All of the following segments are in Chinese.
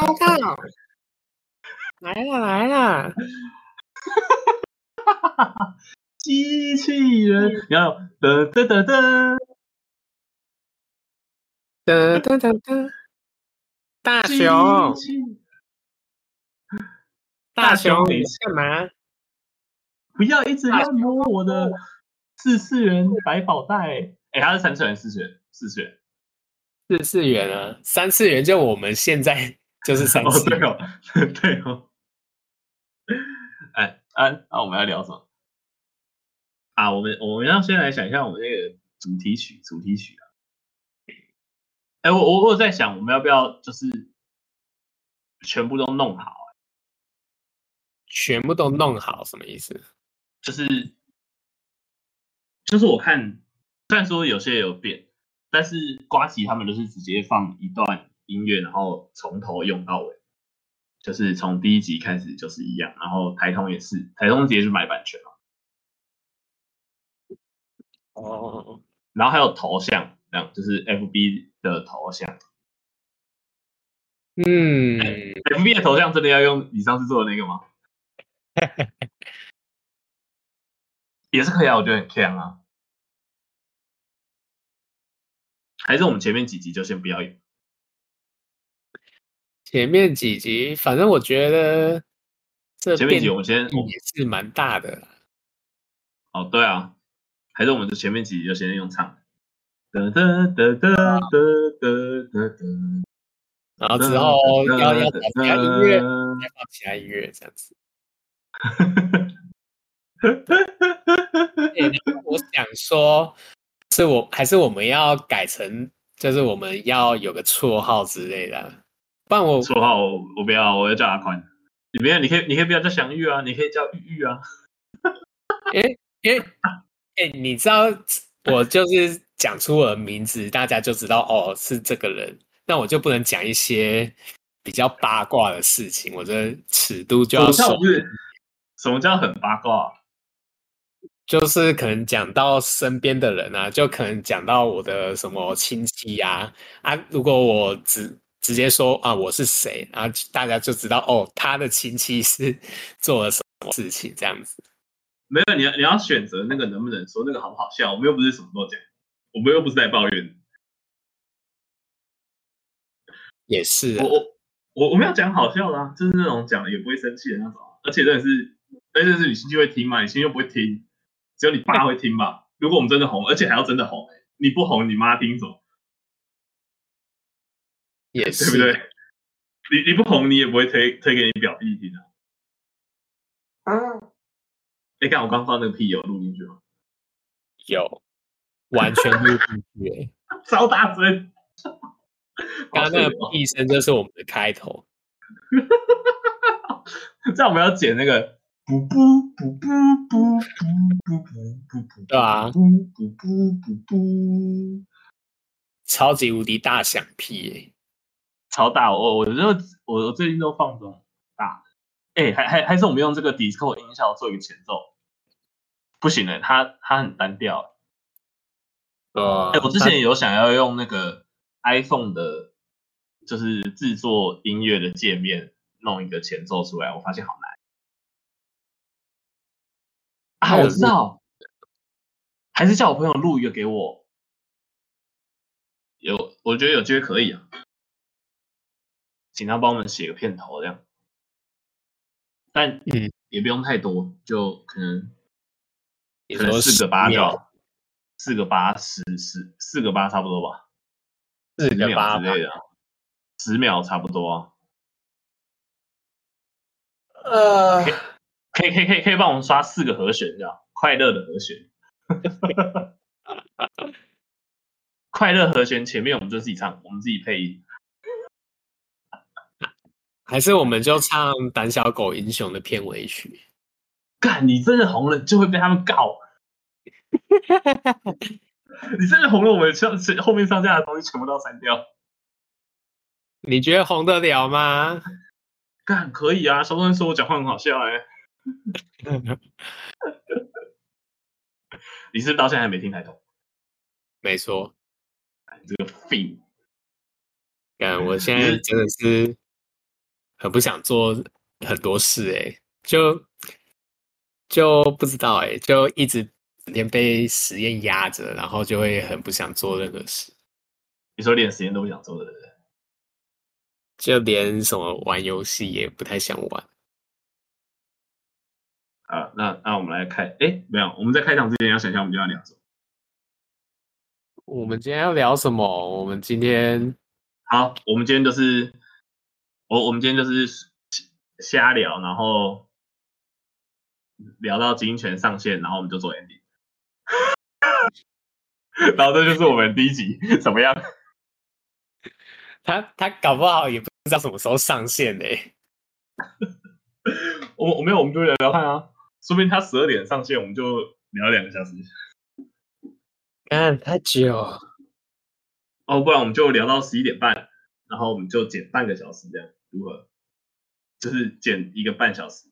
收到，来了来了，机器人，然后噔噔噔噔噔噔噔噔，大熊，大熊，你干嘛？不要一直要摸我的四次元百宝袋，哎、欸，它是三次元、四次元、四次元。四次元啊，三次元就我们现在就是三次元。哦，对哦，对哦。哎，啊，那我们要聊什么？啊，我们我们要先来想一下我们那个主题曲，主题曲啊。哎，我我我在想，我们要不要就是全部都弄好？全部都弄好什么意思？就是就是我看，虽然说有些有变。但是瓜吉他们都是直接放一段音乐，然后从头用到尾，就是从第一集开始就是一样。然后台通也是，台通直接去买版权嘛。哦。然后还有头像，这样就是 FB 的头像。嗯。FB 的头像真的要用你上次做的那个吗？也是可以啊，我觉得很强啊。还是我们前面几集就先不要有。前面几集，反正我觉得这前面几集我们先也是蛮大的。哦，对啊，还是我们的前面几集就先用唱。哒哒哒哒哒哒哒哒。然后之后要要找其他音乐，再放其他音乐这样子。哈哈哈哈哈！哈哈，我想说，是我还是我们要改成，就是我们要有个绰号之类的。不然我绰号我，我不要，我要叫阿宽。你不要，你可以，你可以不要叫祥玉啊，你可以叫玉玉啊。哎哎哎，你知道我就是讲出我的名字，大家就知道哦是这个人，那我就不能讲一些比较八卦的事情，我的尺度就要说。什么叫很八卦？就是可能讲到身边的人啊，就可能讲到我的什么亲戚呀啊，啊，如果我直直接说啊我是谁，然后大家就知道哦，他的亲戚是做了什么事情这样子。没有，你要你要选择那个能不能说那个好不好笑？我们又不是什么都讲，我们又不是在抱怨。也是、啊，我我我我们要讲好笑啦啊，就是那种讲了也不会生气的那种，而且真的是，而且是你亲戚会听嘛，你亲戚又不会听。只有你爸会听吧？如果我们真的红，而且还要真的红，你不红，你妈听什么？也是，对不对？你你不红，你也不会推推给你表弟听啊。嗯。哎，看我刚放那个屁有录进去吗？有，完全录进去，超大声。刚刚那个屁声就是我们的开头。这样我们要剪那个。不不不不不不不不不，对啊，不不不不不，超级无敌大响屁耶，超大！我我就我我最近都放这种大，哎，还还还是我们用这个 Discord 音效做一个前奏，不行了，它它很单调。呃，哎，我之前有想要用那个 iPhone 的，就是制作音乐的界面弄一个前奏出来，我发现好难。啊，我知道，还是叫我朋友录一个给我。有，我觉得有机会可以啊，请他帮我们写个片头这样。但嗯，也不用太多，就可能可能四个八秒，四个八十十四个八差不多吧，四个八之类的，十秒差不多啊。呃。可以可以可以可以帮我们刷四个和弦，这样快乐的和弦。快乐和弦前面我们就自己唱，我们自己配音。还是我们就唱《胆小狗英雄》的片尾曲？干，你真的红了就会被他们告。你真的红了，我们上后面上架的东西全部都要删掉。你觉得红得了吗？干，可以啊，小多人说我讲话很好笑哎、欸。你是到现在还没听太懂？没错，这个废。干，我现在真的是很不想做很多事，哎，就就不知道，哎，就一直整天被实验压着，然后就会很不想做任何事。你说连实验都不想做的人，就连什么玩游戏也不太想玩。啊，那那我们来开，哎，没有，我们在开场之前要想一下，我们今天要聊什么？我们今天要聊什么？我们今天好，我们今天就是我我们今天就是瞎聊，然后聊到经营权上线，然后我们就做 ending。然后这就是我们第一集，怎么样？他他搞不好也不知道什么时候上线呢。我我没有，我们就聊聊看啊。说不定他十二点上线，我们就聊两个小时。嗯，太久。哦，不然我们就聊到十一点半，然后我们就减半个小时，这样如何？就是剪一个半小时，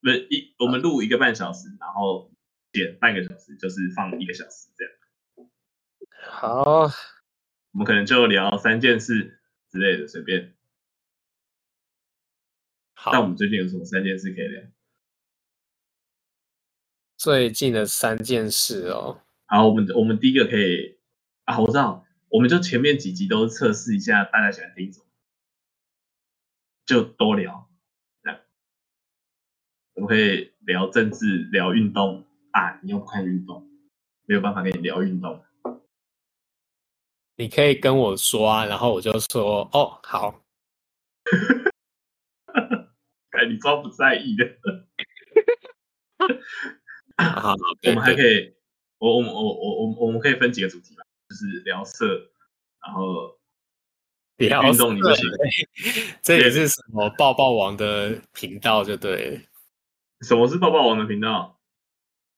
不是一我们录一个半小时，然后剪半个小时，就是放一个小时这样。好，我们可能就聊三件事之类的，随便。好，那我们最近有什么三件事可以聊？最近的三件事哦，好，我们我们第一个可以啊，我知道，我们就前面几集都测试一下大家喜欢听什么，就多聊，这样，我们可以聊政治，聊运动啊，你又不看运动，没有办法跟你聊运动，你可以跟我说啊，然后我就说哦，好，看你装不在意的。好，我们还可以，我我我我我我们可以分几个主题吧，就是聊色，然后聊运动你不行，这也是什么抱抱王的频道就对。什么是抱抱王的频道？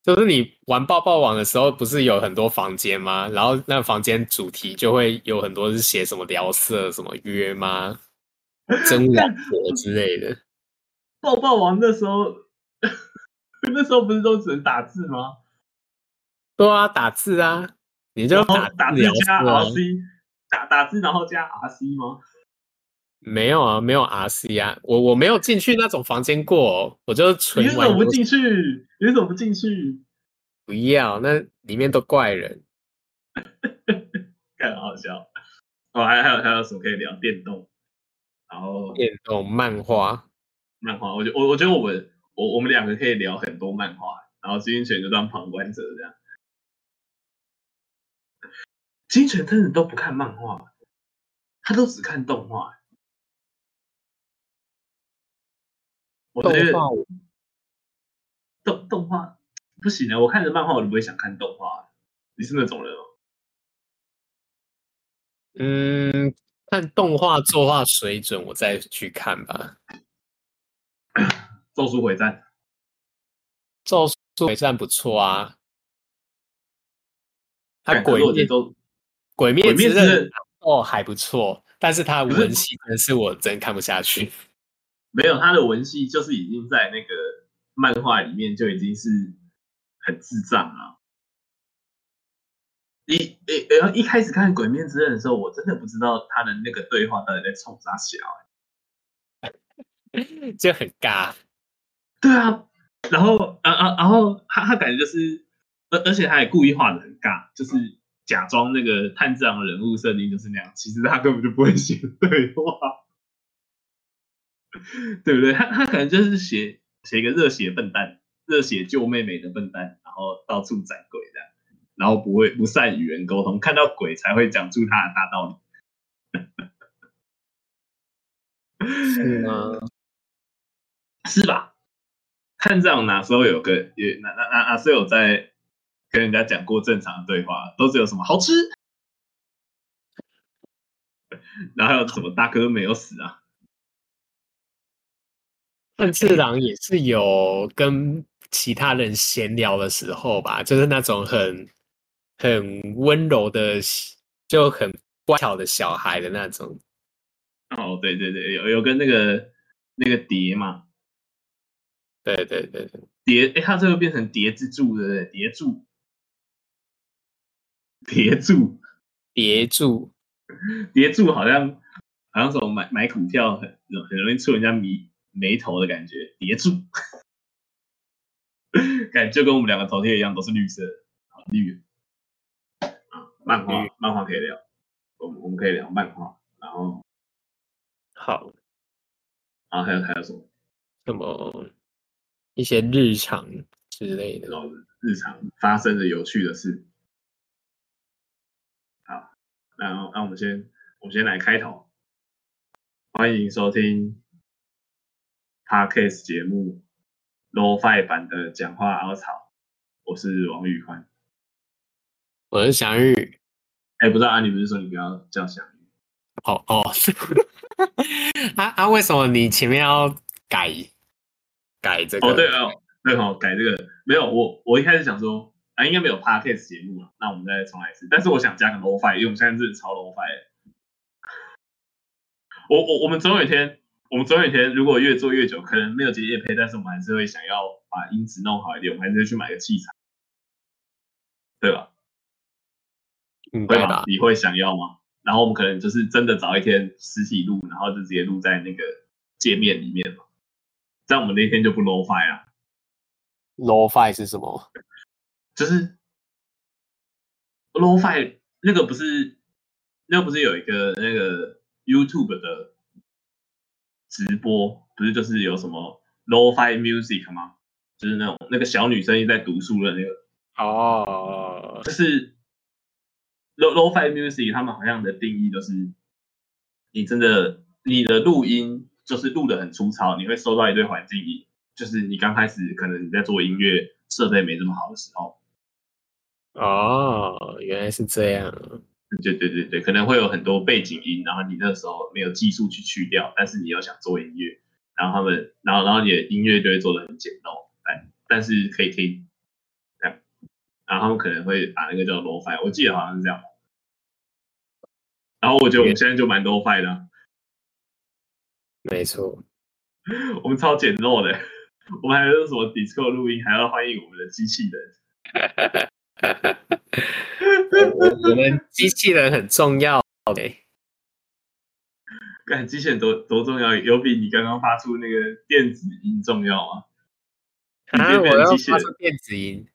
就是你玩抱抱王的时候，不是有很多房间吗？然后那房间主题就会有很多是写什么聊色、什么约吗？真老婆 之类的。抱抱王那时候。那时候不是都只能打字吗？对啊，打字啊，你就打打字加 RC，打打字然后加 RC 吗？没有啊，没有 RC 啊，我我没有进去那种房间过，我就纯玩。你为什么不进去？你为什么不进去？不要，那里面都怪人，太好笑。哦，还还有还有什么可以聊？电动，然后电动漫画，漫画，我觉我我觉得我们。我我们两个可以聊很多漫画，然后金泉就当旁观者这样。金泉真的都不看漫画，他都只看动画。我觉得动动画不行啊！我看着漫画我都不会想看动画。你是那种人吗？嗯，看动画作画水准，我再去看吧。咒术回战，咒术回战不错啊。他鬼灭都鬼灭之刃哦还不错，但是他的文戏真是我真看不下去。没有他的文戏，就是已经在那个漫画里面就已经是很智障了。一诶诶，一开始看鬼灭之刃的时候，我真的不知道他的那个对话到底在冲啥小，就很尬。对啊，然后啊啊，然后他他感觉就是，而而且他也故意画的很尬，就是假装那个炭治郎的人物设定就是那样，其实他根本就不会写对话，对不对？他他可能就是写写一个热血笨蛋，热血救妹妹的笨蛋，然后到处斩鬼这样，然后不会不善与人沟通，看到鬼才会讲出他的大道理。是吗？是吧？看这样哪时候有个也哪哪哪哪时候有在跟人家讲过正常的对话，都是有什么好吃，然后还有什么大哥没有死啊？但次郎也是有跟其他人闲聊的时候吧，就是那种很很温柔的，就很乖巧的小孩的那种。哦，对对对，有有跟那个那个蝶嘛。对对对对，叠哎，它这个变成蝶之柱的蝶柱，叠住，叠住，叠住好像好像什么买买股票很很容易触人家眉眉头的感觉，叠住，感觉就跟我们两个头贴一样，都是绿色，好绿。啊，漫画漫画可以聊，我们我们可以聊漫画，然后好，然后还有还有什么？什么？一些日常之类的，日常发生的有趣的事。好，然后那我们先我们先来开头，欢迎收听 Podcast 节目 Lo-Fi 版的讲话凹槽，我是王宇宽，我是祥宇。哎，不知道啊，你不是说你不要叫祥宇？哦哦，啊啊，为什么你前面要改？改这个哦，对哦，对哦，改这个没有我，我一开始想说啊，应该没有 podcast 节目了，那我们再重来一次。但是我想加个 Lo-Fi，因为我们现在是超 Lo-Fi。我我我们总有一天，我们总有一天，如果越做越久，可能没有接夜配，但是我们还是会想要把音质弄好一点，我们还是会去买个器材，对吧？嗯，会吧？你会想要吗？然后我们可能就是真的找一天实体录，然后就直接录在那个界面里面嘛。这样我们那天就不 Lo-Fi 啊？Lo-Fi 是什么？就是 Lo-Fi 那个不是，那个不是有一个那个 YouTube 的直播，不是就是有什么 Lo-Fi Music 吗？就是那种那个小女生一直在读书的那个。哦、oh.。就是 Lo Lo-Fi Music，他们好像的定义就是，你真的你的录音。就是录的很粗糙，你会收到一堆环境音。就是你刚开始可能你在做音乐，设备没这么好的时候。哦，原来是这样。对对对对，可能会有很多背景音，然后你那时候没有技术去去掉，但是你又想做音乐，然后他们，然后然后你的音乐就会做的很简陋，但但是可以听。然后他们可能会把那个叫 Lo-Fi，我记得好像是这样。然后我觉得我们现在就蛮 Lo-Fi 的啊。没错，我们超简陋的，我们还有什么 Discord 录音，还要欢迎我们的机器人。我们机器人很重要，OK？看机器人多多重要，有比你刚刚发出那个电子音重要吗？啊，我要发出电子音。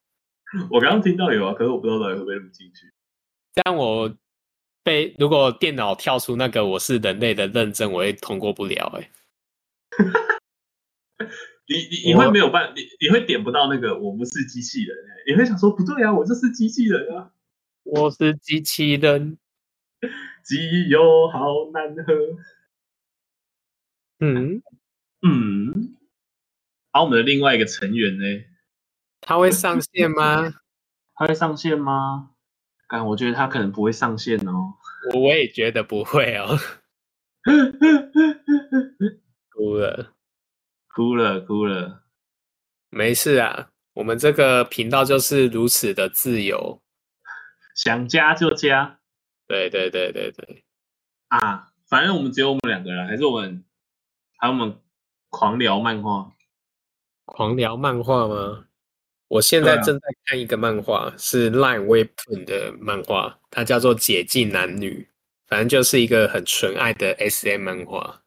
我刚刚听到有啊，可是我不知道到底会不会录进去。这样我。被如果电脑跳出那个我是人类的认证，我会通过不了哎、欸。你你你会没有办，你你会点不到那个我不是机器人你会想说不对啊，我就是机器人啊，我是机器人，机油好难喝。嗯嗯，好，我们的另外一个成员呢？他会上线吗？他会上线吗？但我觉得他可能不会上线哦。我我也觉得不会哦。哭了，哭了，哭了。没事啊，我们这个频道就是如此的自由，想加就加。对对对对对。啊，反正我们只有我们两个人，还是我们，还有我们狂聊漫画。狂聊漫画吗？我现在正在看一个漫画，啊、是 Line Weapon 的漫画，它叫做《解禁男女》，反正就是一个很纯爱的 SM 漫画。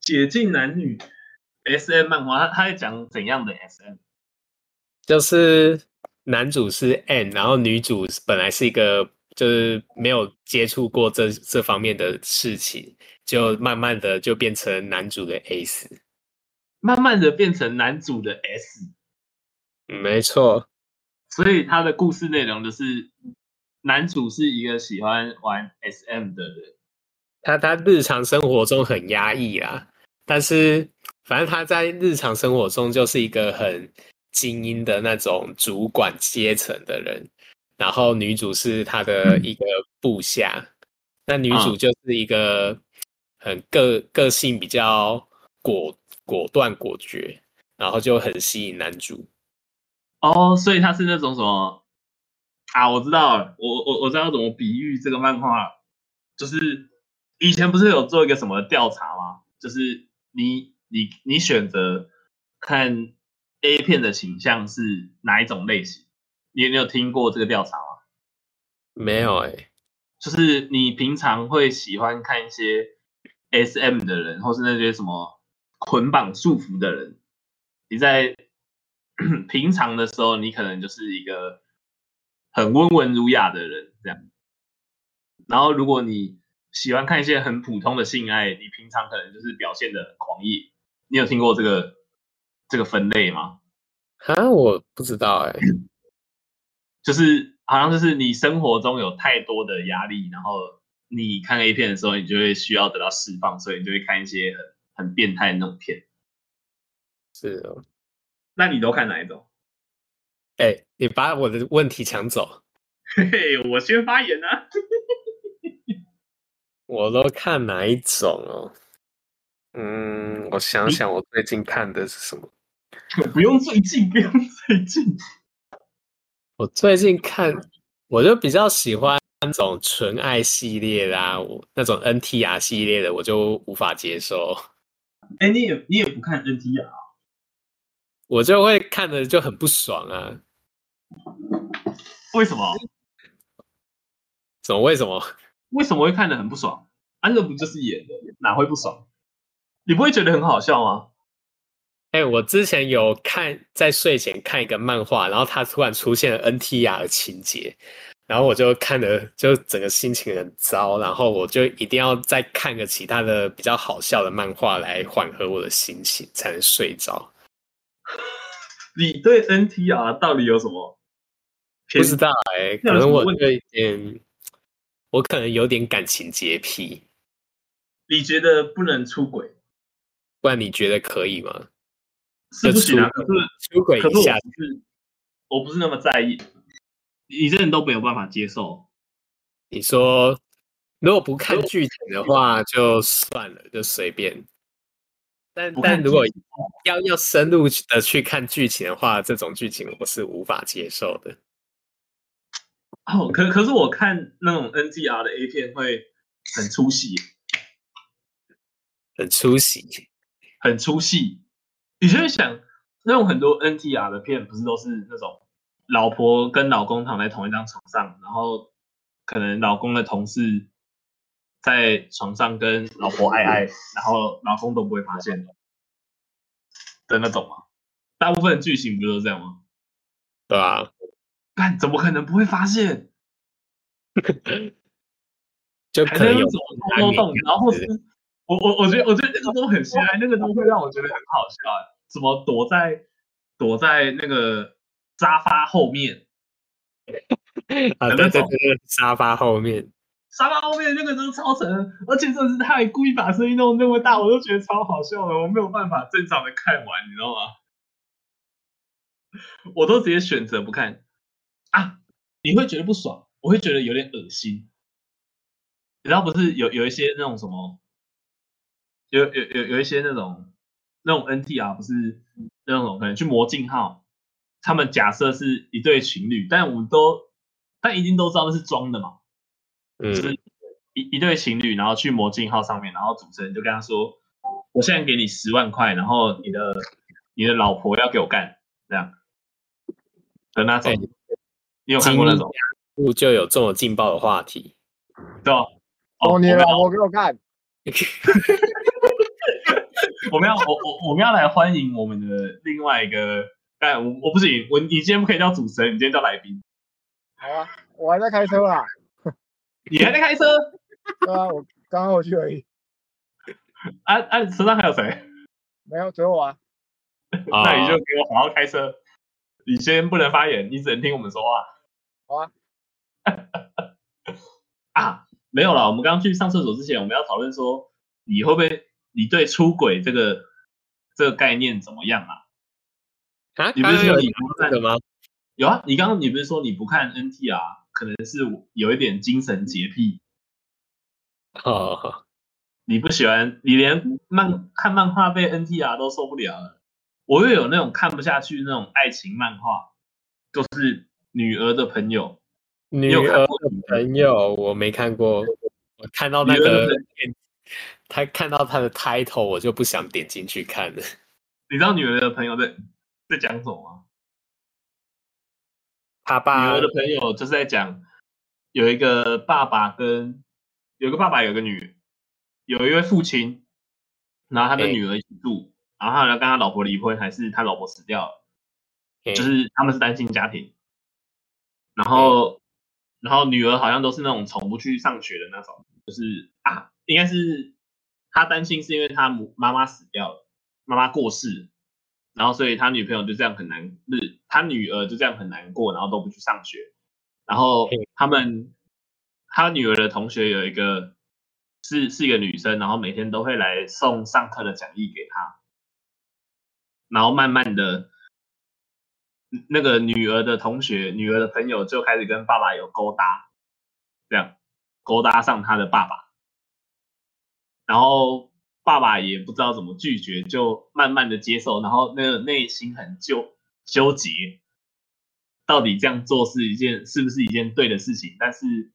解禁男女 SM 漫画，他他在讲怎样的 SM？就是男主是 N，然后女主本来是一个就是没有接触过这这方面的事情，就慢慢的就变成男主的 S，慢慢的变成男主的 S。没错，所以他的故事内容就是男主是一个喜欢玩 SM 的人，他他日常生活中很压抑啊，但是反正他在日常生活中就是一个很精英的那种主管阶层的人，然后女主是他的一个部下，那女主就是一个很个个性比较果果断果决，然后就很吸引男主。哦、oh，所以他是那种什么啊？我知道了，我我我知道怎么比喻这个漫画，就是以前不是有做一个什么调查吗？就是你你你选择看 A 片的倾向是哪一种类型？你有你有听过这个调查吗？没有哎、欸，就是你平常会喜欢看一些 SM 的人，或是那些什么捆绑束缚的人，你在 平常的时候，你可能就是一个很温文儒雅的人，这样。然后，如果你喜欢看一些很普通的性爱，你平常可能就是表现的很狂野。你有听过这个这个分类吗？啊，我不知道哎、欸，就是好像就是你生活中有太多的压力，然后你看 A 片的时候，你就会需要得到释放，所以你就会看一些很很变态的那种片。是哦，那你都看哪一种？哎、欸，你把我的问题抢走。嘿 嘿，我先发言啊。我都看哪一种哦？嗯，我想想，我最近看的是什么？不用最近，不用最近。我最近看，我就比较喜欢那种纯爱系列啦，我那种 NTR 系列的，我就无法接受。哎、欸，你也你也不看 NTR？我就会看的就很不爽啊。为什么？怎么？为什么？为什么会看的很不爽？安乐不就是演的，哪会不爽？你不会觉得很好笑吗？哎、欸，我之前有看，在睡前看一个漫画，然后它突然出现了 NTR 的情节，然后我就看的就整个心情很糟，然后我就一定要再看个其他的比较好笑的漫画来缓和我的心情，才能睡着。你对 NTR 到底有什么？不知道哎、欸，可能我有一点，我可能有点感情洁癖。你觉得不能出轨？不然你觉得可以吗？是不行啊，可是出轨一下，可是我不是那么在意。你这人都没有办法接受。你说，如果不看剧情的话，就算了，就随便。但但如果要要深入的去看剧情的话，这种剧情我是无法接受的。哦，可可是我看那种 NGR 的 A 片会很出戏，很出戏，很出戏。你就会想，那种很多 NTR 的片，不是都是那种老婆跟老公躺在同一张床上，然后可能老公的同事在床上跟老婆爱爱，然后老公都不会发现的那种吗？大部分剧情不都是这样吗？对啊，但怎么可能不会发现？就可能有偷偷动，然后是，我我我觉得我觉得那个都很瞎，那个都会让我觉得很好笑。怎么躲在躲在那个沙发后面？啊，对对对，沙发后面，沙发后面那个都超神，而且真的是他还故意把声音弄那么大，我都觉得超好笑的，我没有办法正常的看完，你知道吗？我都直接选择不看啊！你会觉得不爽，我会觉得有点恶心。你知道不是有有一些那种什么，有有有有一些那种。那种 NTR 不是那种可能去魔镜号，他们假设是一对情侣，但我们都但一定都知道那是装的嘛，嗯，就是一一对情侣，然后去魔镜号上面，然后主持人就跟他说，我现在给你十万块，然后你的你的老婆要给我干，这样的那种，欸、你有看过那种？就有这么劲爆的话题，对吧？哦，你老婆给我干。我们要我我我们要来欢迎我们的另外一个，哎，我我不行，我你今天不可以叫主持人，你今天叫来宾。好啊，我还在开车啊。你还在开车？对啊，我刚刚回去而已。啊啊，车上还有谁？没有，只有我啊。那你就给我好好开车。你先不能发言，你只能听我们说话。好啊。啊，没有了。我们刚刚去上厕所之前，我们要讨论说，你会不会？你对出轨这个这个概念怎么样啊？啊，你不是说你不看的吗？有啊，你刚刚你不是说你不看 NTR，可能是有一点精神洁癖。哦，你不喜欢，你连漫看漫画被 NTR 都受不了了。我又有那种看不下去那种爱情漫画，就是女儿的朋友。女儿的朋友，我没看过，我看到那个。他看到他的 title，我就不想点进去看了。你知道女儿的朋友在在讲什么吗？他爸女儿的朋友就是在讲有一个爸爸跟有一个爸爸有个女有一位父亲，然后他跟女儿一起住，然后他要跟他老婆离婚，还是他老婆死掉了，就是他们是单亲家庭。然后，然后女儿好像都是那种从不去上学的那种，就是啊，应该是他担心是因为他母妈妈死掉了，妈妈过世，然后所以他女朋友就这样很难，不是他女儿就这样很难过，然后都不去上学。然后他们，他女儿的同学有一个是是一个女生，然后每天都会来送上课的讲义给他，然后慢慢的，那个女儿的同学、女儿的朋友就开始跟爸爸有勾搭，这样勾搭上他的爸爸，然后爸爸也不知道怎么拒绝，就慢慢的接受，然后那个内心很纠纠结。到底这样做是一件是不是一件对的事情？但是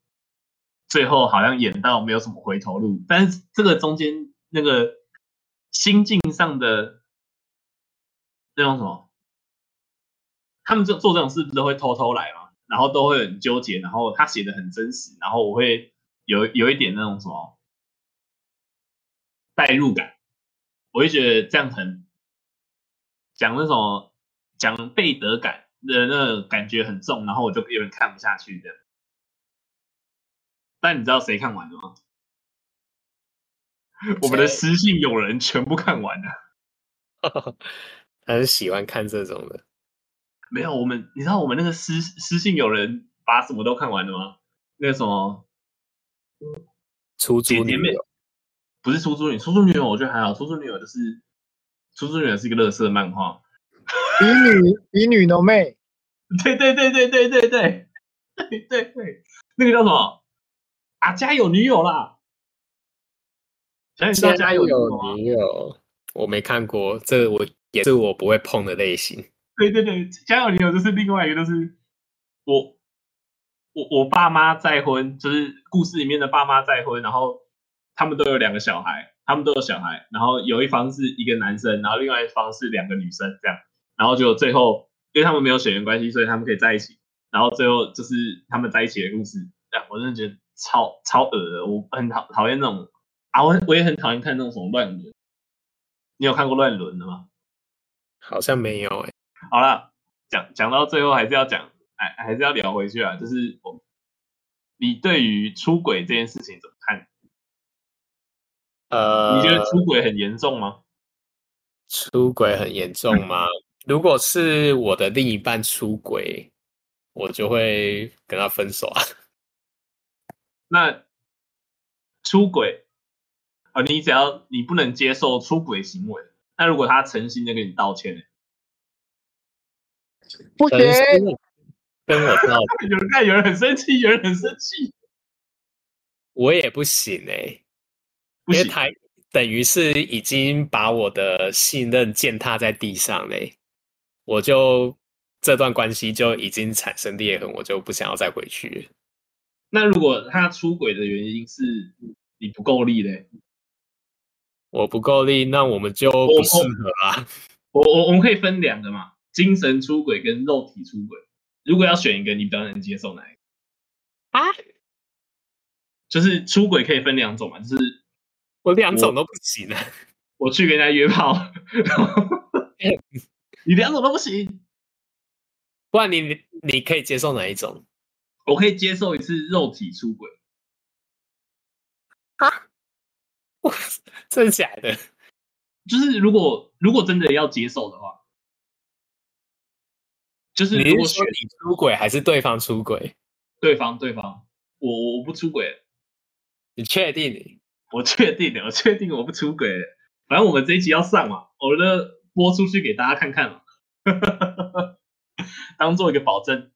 最后好像演到没有什么回头路。但是这个中间那个心境上的那种什么，他们就做这种事不是都会偷偷来吗？然后都会很纠结。然后他写的很真实，然后我会有有一点那种什么代入感，我会觉得这样很讲那种讲背德感。的那个感觉很重，然后我就有点看不下去的。但你知道谁看完了吗？我们的私信友人全部看完了。他是喜欢看这种的。没有，我们你知道我们那个私私信友人把什么都看完了吗？那个什么出租女友，不是出租女，出租女友我觉得还好。出租女友就是出租女友是一个乐色漫画。乙女乙女浓妹，对对对对对对对对对对，那个叫什么啊？家有女友啦！家家有女友，我没看过，这我也是我不会碰的类型。对对对，家有女友就是另外一个，就是我我我爸妈再婚，就是故事里面的爸妈再婚，然后他们都有两个小孩，他们都有小孩，然后有一方是一个男生，然后另外一方是两个女生，这样。然后就最后，因为他们没有血缘关系，所以他们可以在一起。然后最后就是他们在一起的故事。我真的觉得超超恶的，我很讨讨厌那种啊，我我也很讨厌看那种什么乱伦。你有看过乱伦的吗？好像没有哎、好了，讲讲到最后还是要讲，哎，还是要聊回去啊。就是我，你对于出轨这件事情怎么看？呃，你觉得出轨很严重吗？出轨很严重吗？如果是我的另一半出轨，我就会跟他分手啊。那出轨啊，你只要你不能接受出轨行为，那如果他诚心的跟你道歉呢？不行，跟我道歉。有人看，有人很生气，有人很生气。我也不行哎、欸，不行。等于是已经把我的信任践踏在地上嘞，我就这段关系就已经产生裂痕，我就不想要再回去。那如果他出轨的原因是你不够力嘞？我不够力，那我们就不适合啊。我我我们可以分两个嘛，精神出轨跟肉体出轨。如果要选一个，你比较能接受哪一个？啊？就是出轨可以分两种嘛，就是。我两种都不行啊！我去跟人家约炮，你两种都不行。不然你你可以接受哪一种？我可以接受一次肉体出轨。啊？哇，真的假的？就是如果如果真的要接受的话，就是如果你说你出轨还是对方出轨？对方对方，我我不出轨。你确定？我确定的，我确定我不出轨。反正我们这一集要上嘛，我就播出去给大家看看嘛，当做一个保证。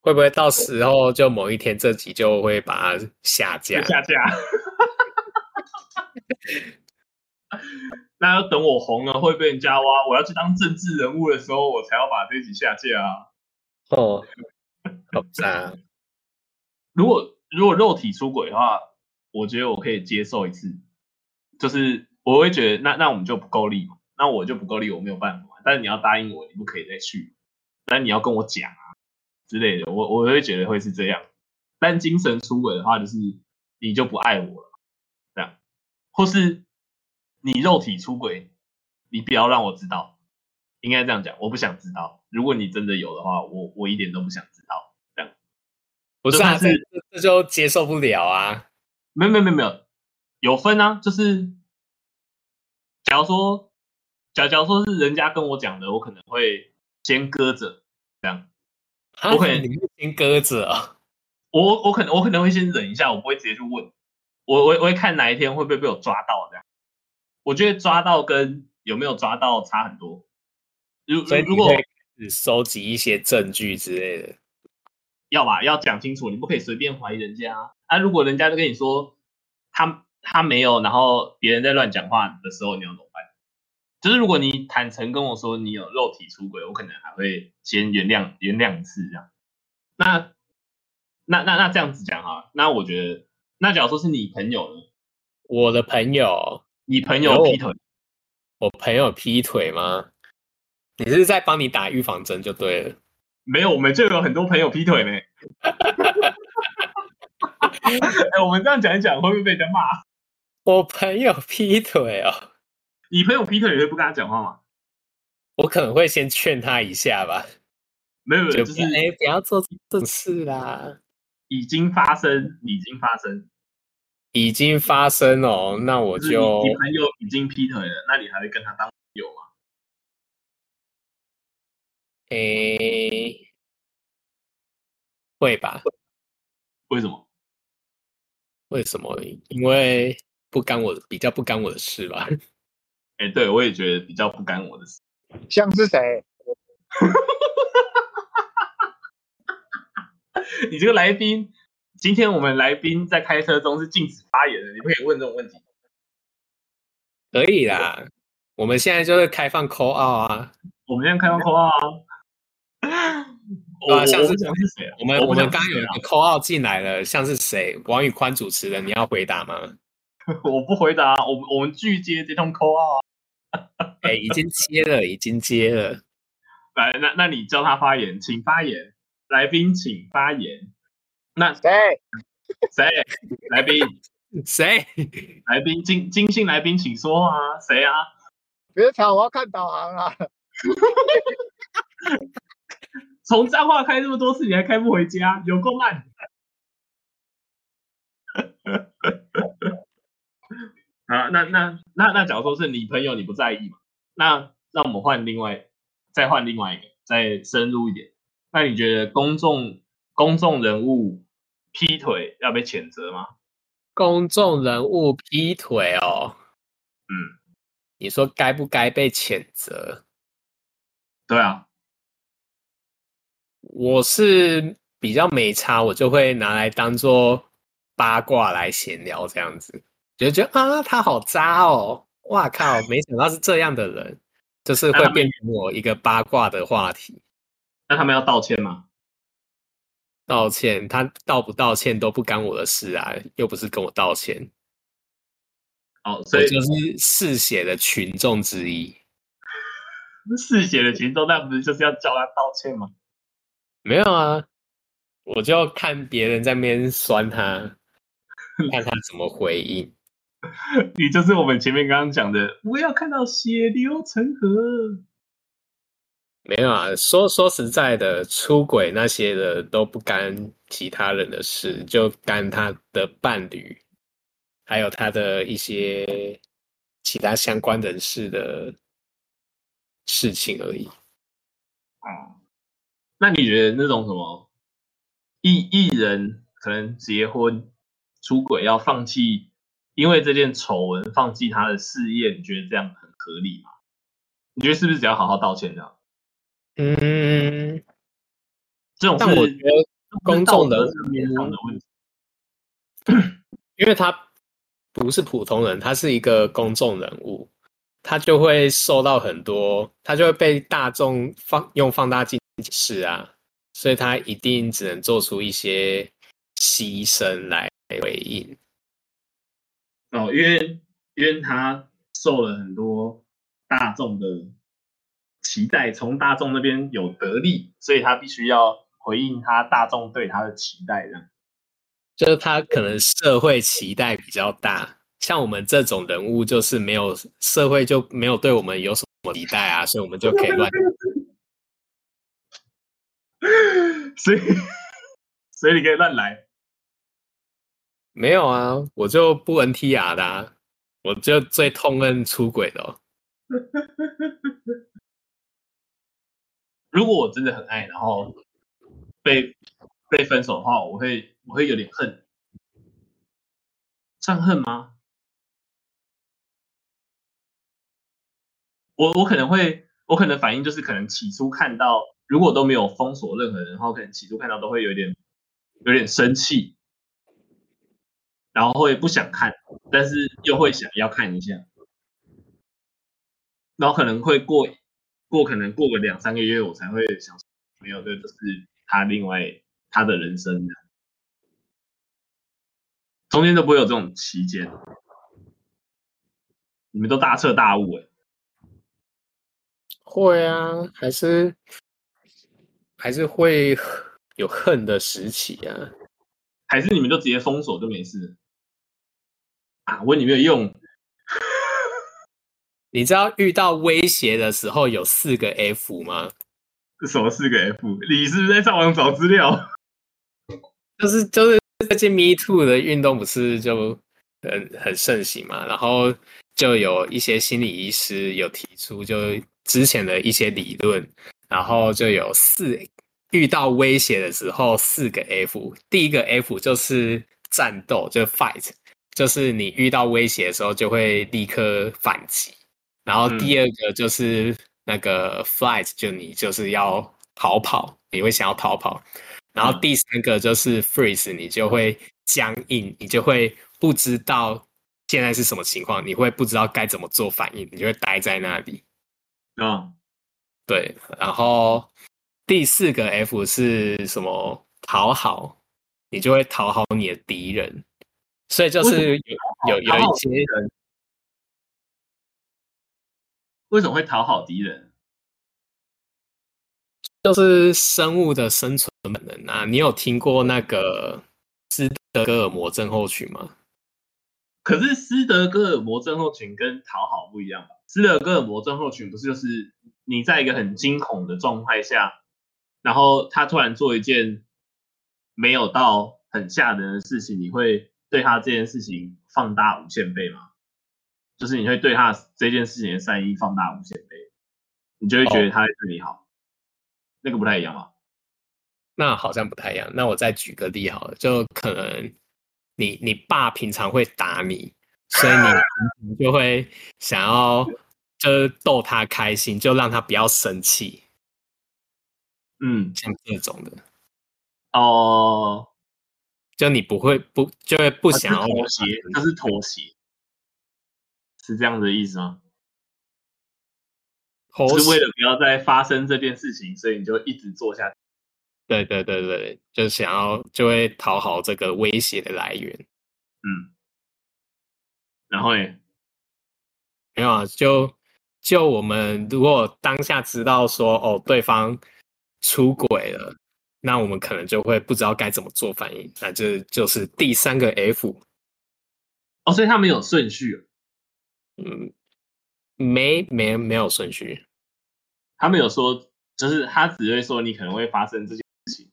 会不会到时候就某一天这集就会把它下架？下架。那要等我红了会被人家挖，我要去当政治人物的时候，我才要把这一集下架啊。哦，好赞。如果。如果肉体出轨的话，我觉得我可以接受一次，就是我会觉得那那我们就不够力嘛，那我就不够力，我没有办法。但是你要答应我，你不可以再去，但你要跟我讲啊之类的，我我会觉得会是这样。但精神出轨的话，就是你就不爱我了，这样，或是你肉体出轨，你不要让我知道，应该这样讲，我不想知道。如果你真的有的话，我我一点都不想知道，不是啊，这这就接受不了啊，没有没有没有没有，有分啊，就是，假如说，假假如说是人家跟我讲的，我可能会先搁着，这样，我可能先搁着啊。我我可能我可能会先忍一下，我不会直接去问，我我我会看哪一天会不会被我抓到这样。我觉得抓到跟有没有抓到差很多。如如果收集一些证据之类的，要吧，要讲清楚，你不可以随便怀疑人家啊。啊如果人家都跟你说他他没有，然后别人在乱讲话的时候，你要怎么办？就是如果你坦诚跟我说你有肉体出轨，我可能还会先原谅原谅一次这样。那。那那那这样子讲哈，那我觉得，那假如说是你朋友呢？我的朋友，你朋友劈腿？我，我朋友劈腿吗？你是在帮你打预防针就对了。没有，我们就有很多朋友劈腿呢。哎、欸，我们这样讲一讲，会不会被人家骂？我朋友劈腿哦。你朋友劈腿，你会不跟他讲话吗？我可能会先劝他一下吧。没有，就是哎，不要做这种事啦。已经发生，已经发生，已经发生哦。那我就你，你朋友已经劈腿了，那你还会跟他当朋友吗？诶，会吧？为什么？为什么？因为不干我，比较不干我的事吧。哎，对，我也觉得比较不干我的事。像是谁？你这个来宾，今天我们来宾在开车中是禁止发言的，你不可以问这种问题。可以啦，我们现在就是开放 call out 啊，我们现在开放 call out 啊。我像是像是谁？我们我们刚刚有一个 call out 进来了，像是谁？王宇宽主持的，你要回答吗？我不回答，我们我们拒接这通 call out 啊。哎，已经接了，已经接了。来，那那你叫他发言，请发言。来宾请发言。那谁？谁？来宾？谁？来宾？金金信来宾，请说啊！谁啊？别吵，我要看导航啊！从彰化开这么多次，你还开不回家，有够慢。啊，那那那那，假如说是你朋友，你不在意嘛？那那我们换另外，再换另外一个，再深入一点。那你觉得公众公众人物劈腿要被谴责吗？公众人物劈腿哦，嗯，你说该不该被谴责？对啊，我是比较没差，我就会拿来当做八卦来闲聊这样子，就觉得啊，他好渣哦，哇靠，没想到是这样的人，就是会变成我一个八卦的话题。那他们要道歉吗？道歉，他道不道歉都不干我的事啊，又不是跟我道歉。哦，所以就是嗜血的群众之一。嗜血的群众，那不是就是要叫他道歉吗？没有啊，我就看别人在那边酸他，看他怎么回应。你就是我们前面刚刚讲的，我要看到血流成河。没有啊，说说实在的，出轨那些的都不干其他人的事，就干他的伴侣，还有他的一些其他相关人士的事情而已。哦，那你觉得那种什么艺艺人可能结婚出轨要放弃，因为这件丑闻放弃他的事业，你觉得这样很合理吗？你觉得是不是只要好好道歉这样？嗯，这种但我觉得公众的问题，因为他不是普通人，他是一个公众人物，他就会受到很多，他就会被大众放用放大镜视啊，所以他一定只能做出一些牺牲来回应。哦，因为因为他受了很多大众的。期待从大众那边有得利，所以他必须要回应他大众对他的期待，这样。就是他可能社会期待比较大，像我们这种人物，就是没有社会就没有对我们有什么期待啊，所以我们就可以乱。所以，所以你可以乱来。没有啊，我就不 NTR 的啊，我就最痛恨出轨的哦。如果我真的很爱，然后被被分手的话，我会我会有点恨，算恨吗？我我可能会，我可能反应就是可能起初看到，如果都没有封锁任何人，然后可能起初看到都会有点有点生气，然后会不想看，但是又会想要看一下，然后可能会过。过可能过个两三个月，我才会想，没有，这就是他另外他的人生，中间都不会有这种期间，你们都大彻大悟哎，会啊，还是还是会有恨的时期啊，还是你们就直接封锁就没事啊？问你没有用。你知道遇到威胁的时候有四个 F 吗？什么四个 F？你是不是在上网找资料？就是就是最近 Me Too 的运动不是就很很盛行嘛？然后就有一些心理医师有提出就之前的一些理论，然后就有四遇到威胁的时候四个 F。第一个 F 就是战斗，就 fight，就是你遇到威胁的时候就会立刻反击。然后第二个就是那个 flight，就你就是要逃跑，你会想要逃跑。然后第三个就是 freeze，你就会僵硬，你就会不知道现在是什么情况，你会不知道该怎么做反应，你就会待在那里。啊，对。然后第四个 F 是什么？讨好，你就会讨好你的敌人。所以就是有有有一些人。为什么会讨好敌人？就是生物的生存本能啊！你有听过那个斯德哥尔摩症候群吗？可是斯德哥尔摩症候群跟讨好不一样吧？斯德哥尔摩症候群不是就是你在一个很惊恐的状态下，然后他突然做一件没有到很吓人的事情，你会对他这件事情放大无限倍吗？就是你会对他这件事情的善意放大无限倍，你就会觉得他在对你好，oh. 那个不太一样吗？那好像不太一样。那我再举个例好了，就可能你你爸平常会打你，所以你就会想要 就是逗他开心，就让他不要生气。嗯，像这种的哦，oh. 就你不会不就会不想要妥协，他是妥协。是这样的意思吗？是为了不要再发生这件事情，所以你就一直做下去。对对对对，就想要就会讨好这个威胁的来源。嗯，然后呢？没有啊，就就我们如果当下知道说哦，对方出轨了，那我们可能就会不知道该怎么做反应。那这就是第三个 F。哦，所以他没有顺序。嗯，没没没有顺序，他没有说，就是他只会说你可能会发生这件事情，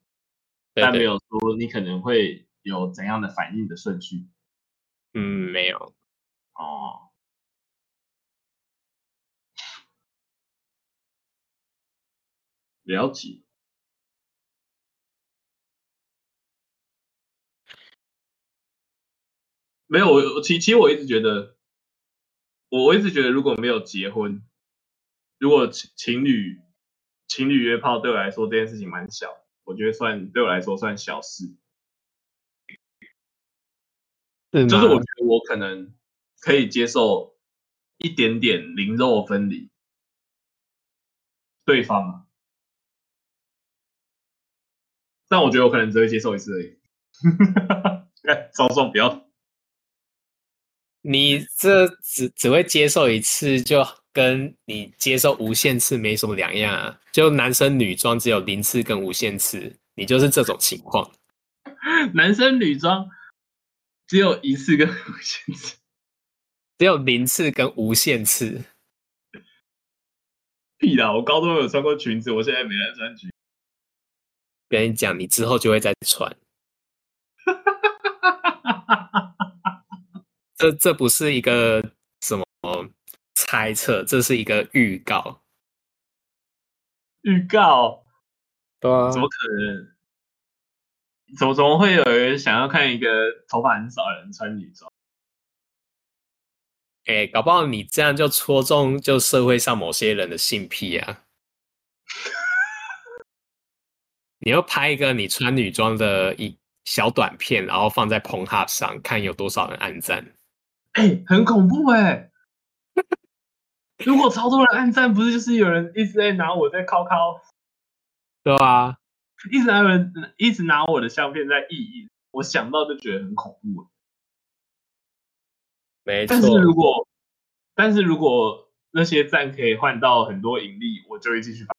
对对，但没有说你可能会有怎样的反应的顺序。嗯，没有。哦，了解。没有，我其其实我一直觉得。我我一直觉得，如果没有结婚，如果情情侣情侣约炮，对我来说这件事情蛮小，我觉得算对我来说算小事。就是我觉得我可能可以接受一点点灵肉分离，对方，但我觉得我可能只会接受一次而已。哎，稍纵不要。你这只只会接受一次，就跟你接受无限次没什么两样啊！就男生女装只有零次跟无限次，你就是这种情况。男生女装只有一次跟无限次，只有零次跟无限次。屁啦！我高中有穿过裙子，我现在没来穿裙。跟你讲，你之后就会再穿。这这不是一个什么猜测，这是一个预告。预告？对啊。怎么可能？怎么怎么会有人想要看一个头发很少的人穿女装？哎、欸，搞不好你这样就戳中就社会上某些人的性癖啊！你要拍一个你穿女装的一小短片，然后放在 Pornhub 上看有多少人按赞。哎、欸，很恐怖哎、欸！如果超多人按赞，不是就是有人一直在拿我在敲敲？对啊，一直拿人一直拿我的相片在意淫，我想到就觉得很恐怖。没错，但是如果但是如果那些赞可以换到很多盈利，我就会继续发。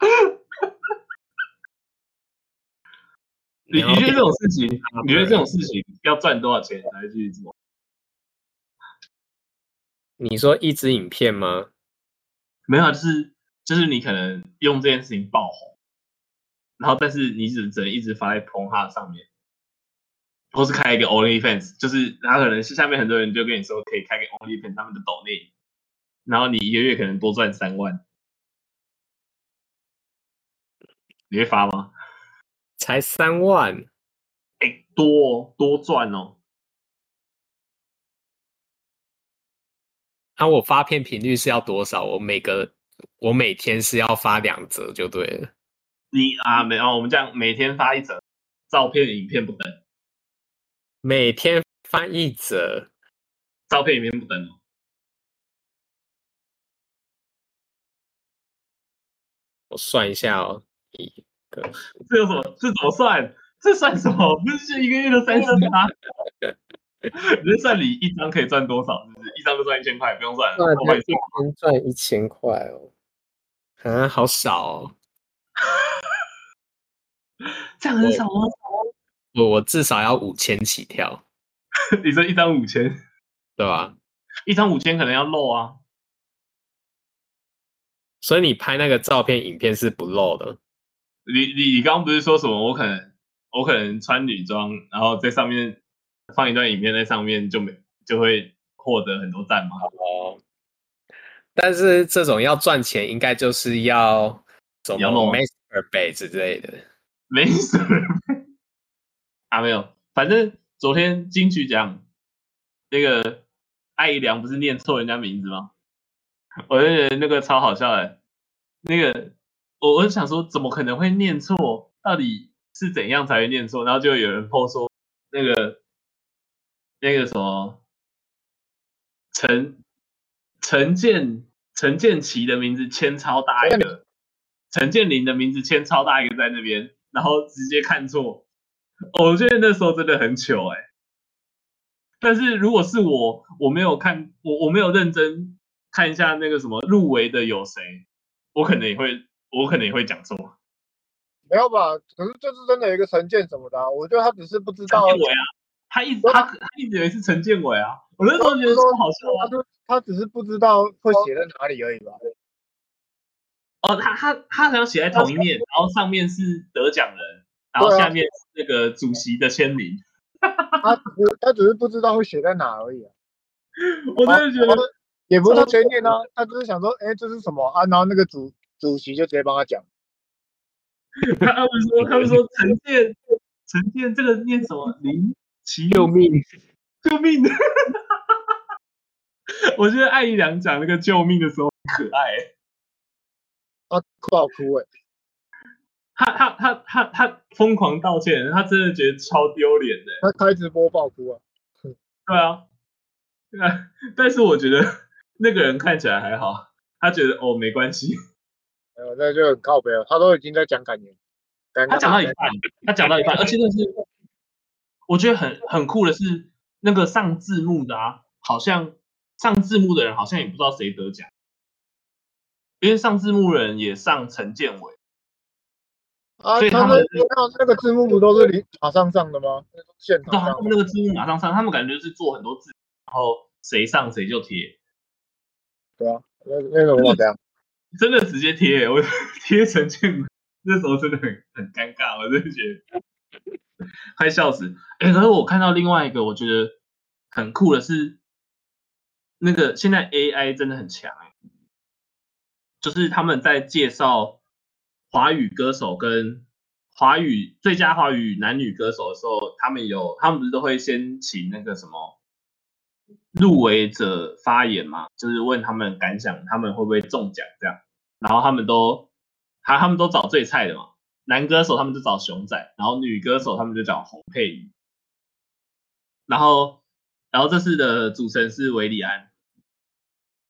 你你觉得这种事情，你觉得这种事情要赚多少钱才继续做？你说一支影片吗？没有，就是就是你可能用这件事情爆红，然后但是你只只能一直发在 Pornhub 上面。或是开一个 OnlyFans，就是他可能是下面很多人就跟你说可以开个 OnlyFans，他们的抖内，然后你一个月可能多赚三万，你会发吗？才三万，哎、欸，多多赚哦。那、啊、我发片频率是要多少？我每个我每天是要发两则就对了。你啊，没有，我们这样每天发一则，照片、影片不等。每天发一则，照片影片不等哦。我算一下哦，一个，这有什么？这怎么算？这算什么？不是一个月的三十吗？你是算你一张可以赚多少？是不是一张就赚一千块？不用算了，我帮你算。一天赚一千块哦，啊，好少哦。这样很少吗？我我至少要五千起跳，你说一张五千，对吧？一张五千可能要漏啊，所以你拍那个照片、影片是不漏的。你你你刚刚不是说什么？我可能我可能穿女装，然后在上面放一段影片，在上面就没就会获得很多赞吗？哦，但是这种要赚钱，应该就是要什么 masturbate 之类的，masturbate 啊，没有，反正昨天金曲奖那个艾怡良不是念错人家名字吗？我就觉得那个超好笑的，那个我我想说，怎么可能会念错？到底是怎样才会念错？然后就有人 po 说，那个那个什么陈陈建陈建奇的名字签超大一个，陈建林的名字签超大一个在那边，然后直接看错。我觉得那时候真的很糗哎，但是如果是我，我没有看，我我没有认真看一下那个什么入围的有谁，我可能也会，我可能也会讲错。没有吧？可是这是真的有一个陈建什么的、啊，我觉得他只是不知道。陈建伟啊，他一直他他一直以为是陈建伟啊，我那时候觉得说好笑啊，他只是不知道会写在哪里而已吧。哦，他他他好像写在同一面，然后上面是得奖人。然后下面是那个主席的签名，他他只是不知道会写在哪而已啊。我真的觉得也不是他全念啊，他只是想说，哎，这是什么啊？然后那个主主席就直接帮他讲。他们说，他们说陈建，陈建这个念什么？林奇救命，救命！我觉得艾怡良讲那个救命的时候很可爱，啊，哭好哭哎。他他他他他疯狂道歉，他真的觉得超丢脸的。他开直播爆哭啊！对啊，对啊。但是我觉得那个人看起来还好，他觉得哦没关系。没有，那就很靠北了。他都已经在讲感言，他讲到一半，他讲到一半，而且那是我觉得很很酷的是那个上字幕的啊，好像上字幕的人好像也不知道谁得奖，因为上字幕的人也上陈建伟。啊，所以他们那个字幕不都是你马上上的吗？现场他们那个字幕马上上，他们感觉就是做很多字，然后谁上谁就贴。对啊，那那个我这样，真的直接贴，我 贴成这样，那时候真的很很尴尬，我真的觉得快笑死。哎、欸，可是我看到另外一个，我觉得很酷的是，那个现在 AI 真的很强哎、就是他们在介绍华语歌手跟华语最佳华语男女歌手的时候，他们有他们不是都会先请那个什么？入围者发言嘛，就是问他们感想，他们会不会中奖这样。然后他们都，他他们都找最菜的嘛。男歌手他们就找熊仔，然后女歌手他们就找洪佩瑜。然后，然后这次的主持人是韦礼安。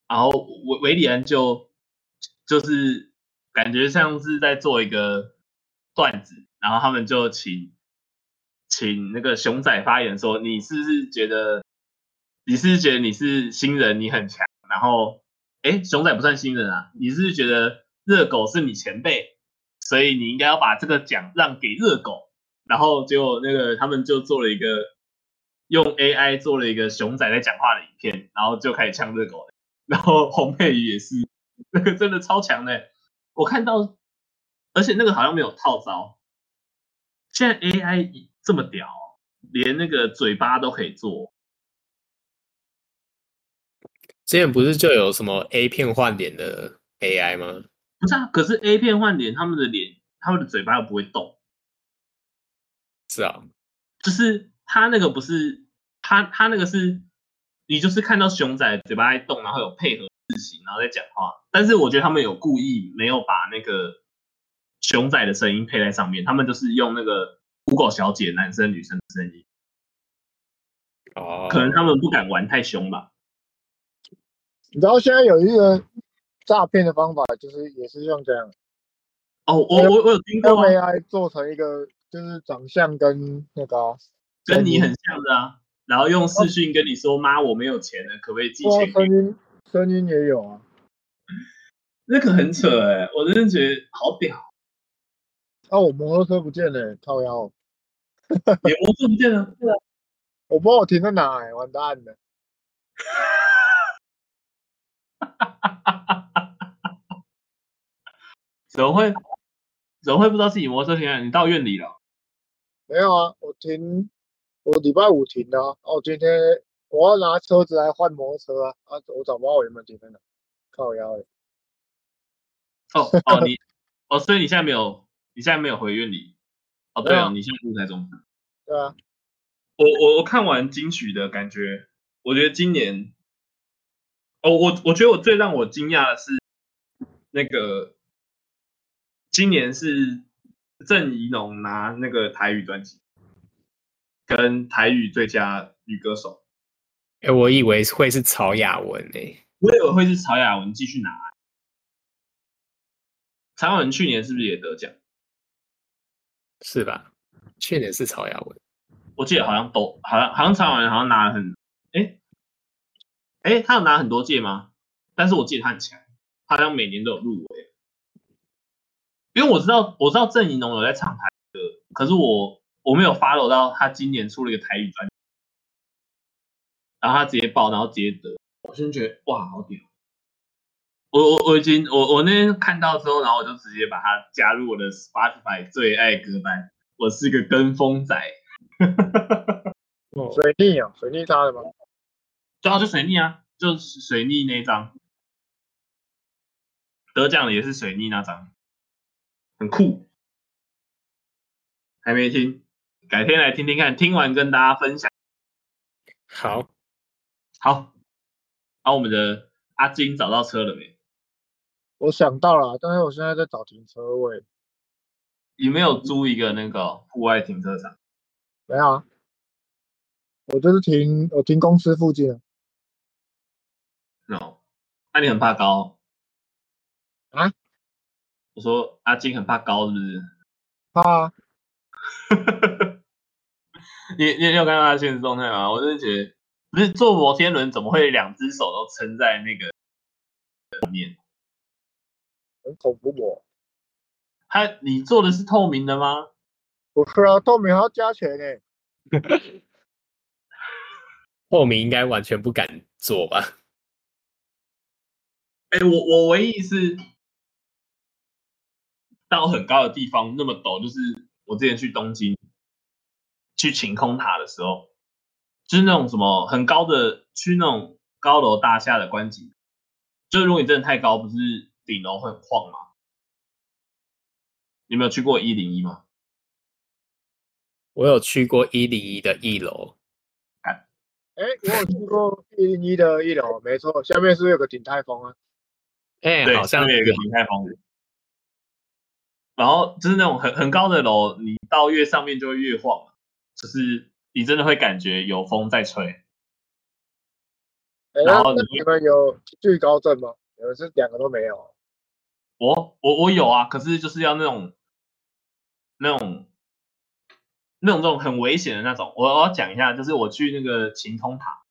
然后韦韦礼安就就是感觉像是在做一个段子，然后他们就请请那个熊仔发言说，你是不是觉得？你是觉得你是新人，你很强，然后，哎，熊仔不算新人啊。你是觉得热狗是你前辈，所以你应该要把这个奖让给热狗？然后就那个他们就做了一个用 AI 做了一个熊仔在讲话的影片，然后就开始呛热狗。然后洪佩瑜也是，那个真的超强的。我看到，而且那个好像没有套招。现在 AI 这么屌，连那个嘴巴都可以做。之前不是就有什么 A 片换脸的 AI 吗？不是啊，可是 A 片换脸，他们的脸、他们的嘴巴又不会动。是啊，就是他那个不是他他那个是，你就是看到熊仔嘴巴在动，然后有配合字型，然后在讲话。但是我觉得他们有故意没有把那个熊仔的声音配在上面，他们就是用那个 Google 小姐男生女生的声音。哦，可能他们不敢玩太凶吧。你知道现在有一个诈骗的方法，就是也是用这样。哦，我我我有听过 AI 做成一个，就是长相跟那个跟你很像的啊，然后用视讯跟你说：“妈，我没有钱了，可不可以寄钱？”声音声音也有啊，那个很扯哎、欸，我真的觉得好屌。啊，我摩托车不见了，靠腰。你摩托车不见了？我不知道我停在哪哎，完蛋了。怎么会？怎么会不知道自己摩托车停哪？你到院里了？没有啊，我停，我礼拜五停的啊。哦，今天我要拿车子来换摩托车啊！啊，我找不到我有没有停在哪，靠腰。哦哦，你哦，所以你现在没有，你现在没有回院里？哦，对哦，你现在住在中。对啊。我我我看完金曲的感觉，我觉得今年。哦，我我觉得我最让我惊讶的是，那个今年是郑怡农拿那个台语专辑，跟台语最佳女歌手。哎，我以为会是曹雅文诶、欸，我以为会是曹雅文继续拿。曹雅文去年是不是也得奖？是吧？去年是曹雅文，我记得好像都好像好像曹雅文好像拿了很哎。哎，他有拿很多届吗？但是我记得他很强，他好像每年都有入围。因为我知道，我知道郑宜农有在唱台歌，可是我我没有 follow 到他今年出了一个台语专辑，然后他直接报，然后直接得，我真觉得哇，好屌！我我我已经我我那天看到之后，然后我就直接把他加入我的 Spotify 最爱歌单。我是个跟风仔。水逆啊，水逆他的吗？然后就水逆啊，就是水逆那张得奖的也是水逆那张，很酷，还没听，改天来听听看，听完跟大家分享。好，好，好，我们的阿金找到车了没？我想到了，但是我现在在找停车位。有没有租一个那个户外停车场？没有啊，我就是停，我停公司附近。no，那你很怕高啊？我说阿金很怕高，是不是？怕啊。你你你有看到他的现实状态吗？我真的觉得，不是坐摩天轮怎么会两只手都撑在那个后面？很恐怖哦。他你做的是透明的吗？不是啊，透明还要加钱呢。透明应该完全不敢做吧？哎、欸，我我唯一是到很高的地方，那么陡，就是我之前去东京去晴空塔的时候，就是那种什么很高的，去那种高楼大厦的观景，就是如果你真的太高，不是顶楼会很晃吗？你有没有去过一零一吗？我有去过一零一的一楼。哎，我有去过一零一的一楼，没错，下面是不是有个鼎泰丰啊？哎、欸，好像有一个鼎泰丰。然后就是那种很很高的楼，你到越上面就会越晃，就是你真的会感觉有风在吹。欸、然后你，你们有惧高症吗？你们是两个都没有？我我我有啊，可是就是要那种。那种、那种、这种很危险的那种，我我要讲一下，就是我去那个晴空塔，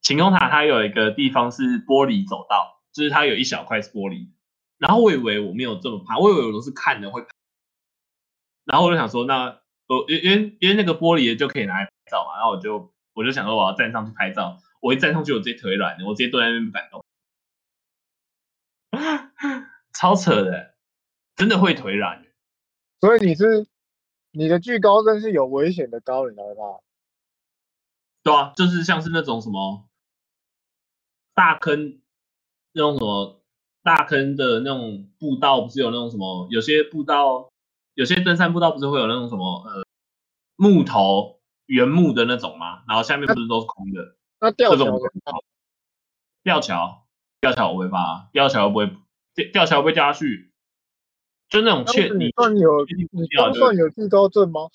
晴空塔它有一个地方是玻璃走道，就是它有一小块是玻璃，然后我以为我没有这么怕，我以为我都是看的会，然后我就想说，那我因因为因为那个玻璃就可以拿来拍照嘛，然后我就我就想说我要站上去拍照，我一站上去我直接腿软，我直接蹲在那边不敢动，超扯的，真的会腿软。所以你是你的惧高症是有危险的高，你知道吧？对啊，就是像是那种什么大坑，那种什么大坑的那种步道，不是有那种什么？有些步道，有些登山步道不是会有那种什么呃木头原木的那种吗？然后下面不是都是空的？那吊桥？吊桥？吊桥我会怕，吊桥不会，吊桥不会掉下去。就那种确，你算有你这算有惧高症吗？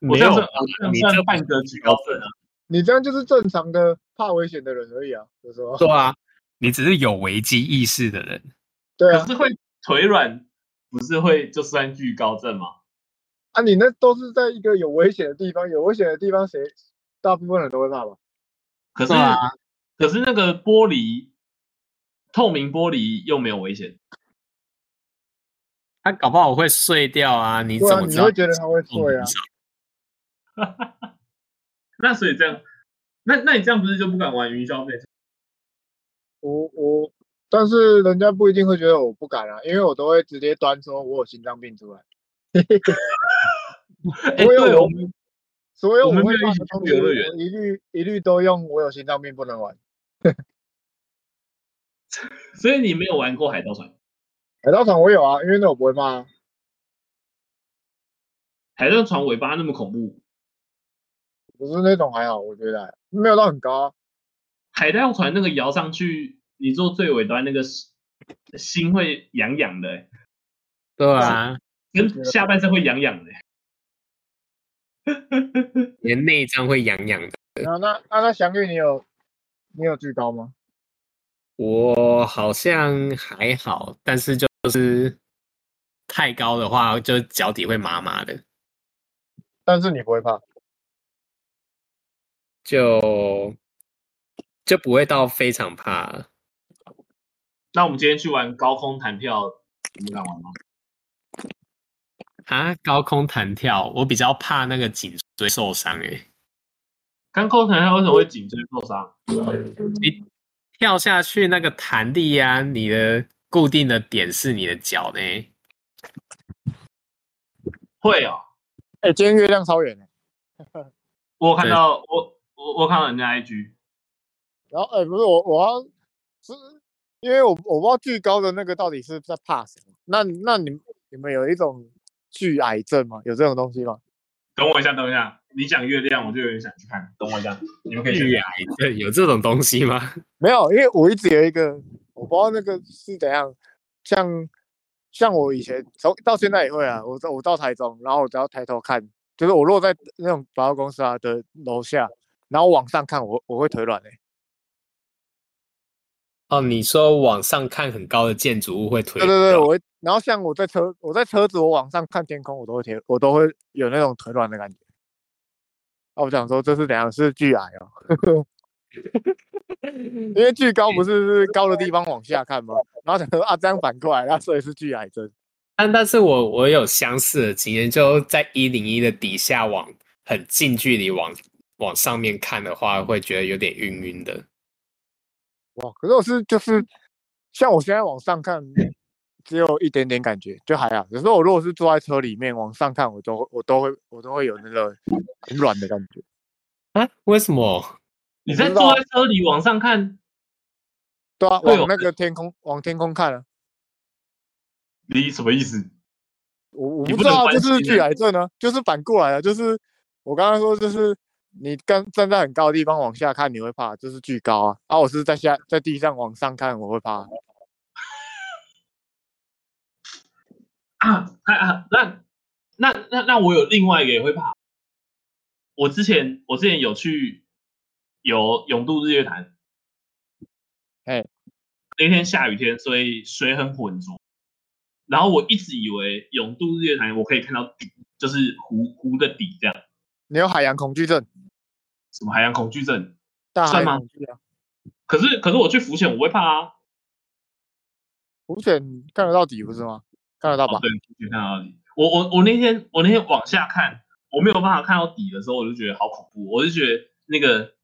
没有，你这半个惧高症啊！你这样就是正常的怕危险的人而已啊，有时候。对啊，你只是有危机意识的人。对啊，可是会腿软，不是会就算惧高症吗？啊，你那都是在一个有危险的地方，有危险的地方，谁大部分人都会怕吧？可是，啊、可是那个玻璃，透明玻璃又没有危险。他搞不好会碎掉啊！你怎么知道？你会觉得他会碎啊？那所以这样，那那你这样不是就不敢玩云霄飞车？我我，但是人家不一定会觉得我不敢啊，因为我都会直接端说我有心脏病出来。所有我们所有我们会怕的东西，我一律一律都用我有心脏病不能玩。所以你没有玩过海盗船？海盗船我有啊，因为那我不会怕啊。海盗船尾巴那么恐怖？不是那种还好，我觉得没有到很高啊。海盗船那个摇上去，你坐最尾端那个心会痒痒的，欸。对啊，跟下半身会痒痒的，连内脏会痒痒的。那那那那祥玉，你有你有最高吗？我好像还好，但是就是太高的话，就脚底会麻麻的。但是你不会怕，就就不会到非常怕。那我们今天去玩高空弹跳，你们敢玩吗？啊，高空弹跳，我比较怕那个颈椎受伤诶。高空弹跳为什么会颈椎受伤？你。跳下去那个弹力呀、啊，你的固定的点是你的脚呢？会哦，哎、欸，今天月亮超圆我看到我我我看到人家 IG，然后哎、欸，不是我我要是因为我我不知道惧高的那个到底是在怕什么？那那你你们有一种巨癌症吗？有这种东西吗？等我一下，等一下。你讲月亮，我就有点想去看。等我一下，你们可以去。对，有这种东西吗？没有，因为我一直有一个，我不知道那个是怎样。像像我以前从到现在也会啊。我我到台中，然后我只要抬头看，就是我落在那种百货公司啊的楼下，然后往上看，我我会腿软哎、欸。哦，你说往上看很高的建筑物会腿软？对对对，我会。然后像我在车，我在车子，我往上看天空，我都会腿，我都会有那种腿软的感觉。啊、我想说这是怎样？是巨矮哦，因为巨高不是是高的地方往下看吗？然后想说啊，这样反过来，那所以是巨矮症。但但是我我有相似的经验，就在一零一的底下往很近距离往往上面看的话，会觉得有点晕晕的。哇！可是我是就是像我现在往上看，只有一点点感觉，就还好。有时候我如果是坐在车里面往上看，我都我都会我都会有那个很软的感觉。啊？为什么？你在坐在车里往上看？对啊，往那个天空往天空看啊。你什么意思？我我不知道，就是巨癌症呢，就是反过来啊，就是我刚刚说就是。你刚站在很高的地方往下看，你会怕，就是巨高啊！啊，我是在下在地上往上看，我会怕。啊啊啊！那那那那我有另外一个也会怕。我之前我之前有去有泳渡日月潭，哎，那天下雨天，所以水很浑浊。然后我一直以为永渡日月潭我可以看到底，就是湖湖的底这样。你有海洋恐惧症？什么海洋恐惧症？大海吗？可是可是我去浮潜，我会怕啊。浮潜看得到底不是吗？看得到吧？哦、对，浮潜看得到底。我我我那天我那天往下看，我没有办法看到底的时候，我就觉得好恐怖。我就觉得那个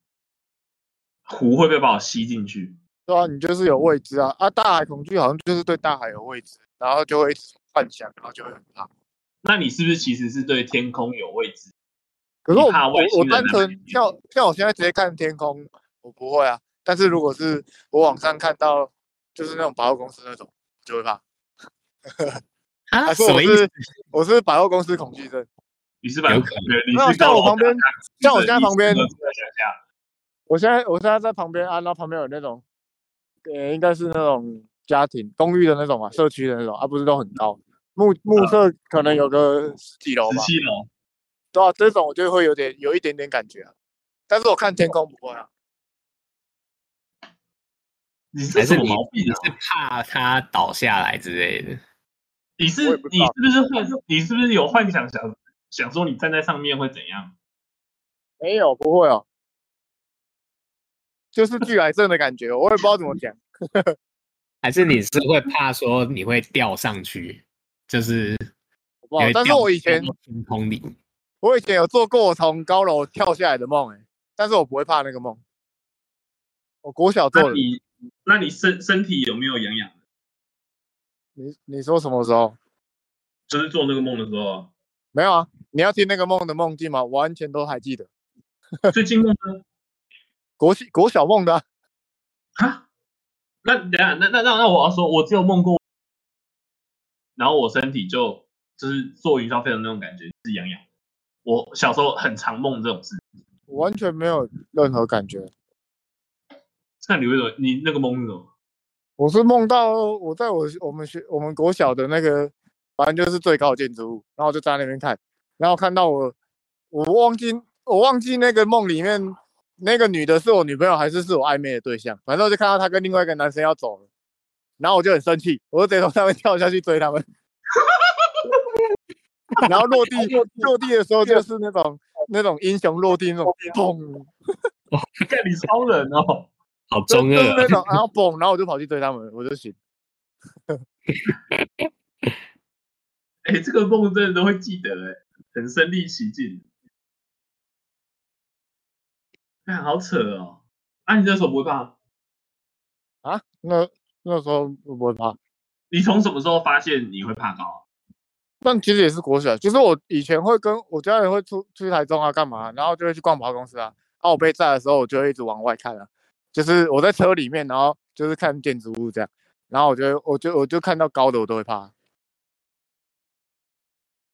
湖会不会把我吸进去？对啊，你就是有未知啊啊！大海恐惧好像就是对大海有未知，然后就会幻想，然后就会很怕。那你是不是其实是对天空有未知？可是我我我单纯跳像我现在直接看天空，我不会啊。但是如果是我网上看到，就是那种百货公司那种，就会怕。啊？什么意思？我是百货公司恐惧症。你是百货？没有像我旁边，像我现在旁边。我现在我现在在旁边啊，然后旁边有那种，呃，应该是那种家庭公寓的那种嘛，社区的那种啊，不是都很高，目目测可能有个十几楼吧。十七楼。对啊，这种我就会有点有一点点感觉啊，但是我看天空不会啊。你是什么毛病？你是怕它倒下来之类的？你是你是不是幻？你是不是有幻想想想说你站在上面会怎样？没有，不会哦，就是巨癌症的感觉，我也不知道怎么讲。还是你是会怕说你会掉上去？就是，但是我以前天空里。我以前有做过我从高楼跳下来的梦，哎，但是我不会怕那个梦。我国小做的。那你，那你身身体有没有痒痒？你你说什么时候？就是做那个梦的时候。没有啊，你要听那个梦的梦境吗？完全都还记得。最近梦的？国国小梦的。哈？那等下，那那那那我要说，我只有梦过，然后我身体就就是坐云霄飞的那种感觉，是痒痒。我小时候很常梦这种事，我完全没有任何感觉。那你为什么？你那个梦是什么？我是梦到我在我我们学我们国小的那个，反正就是最高的建筑物，然后我就在那边看，然后看到我，我忘记我忘记那个梦里面那个女的是我女朋友还是是我暧昧的对象，反正我就看到她跟另外一个男生要走了，然后我就很生气，我就直接从上面跳下去追他们。然后落地落地的时候就是那种那种英雄落地那种砰，看你超人哦，好中二那种，然后砰，然后我就跑去追他们，我就醒。哎，这个梦真的都会记得哎，很身临其境。哎，好扯哦！啊，你那时候不会怕？啊？那那时候不会怕。你从什么时候发现你会怕高？但其实也是国小，就是我以前会跟我家人会出出去台中啊，干嘛，然后就会去逛百货公司啊。然后我被载的时候，我就会一直往外看啊，就是我在车里面，然后就是看建筑物这样，然后我就我就我就看到高的我都会怕。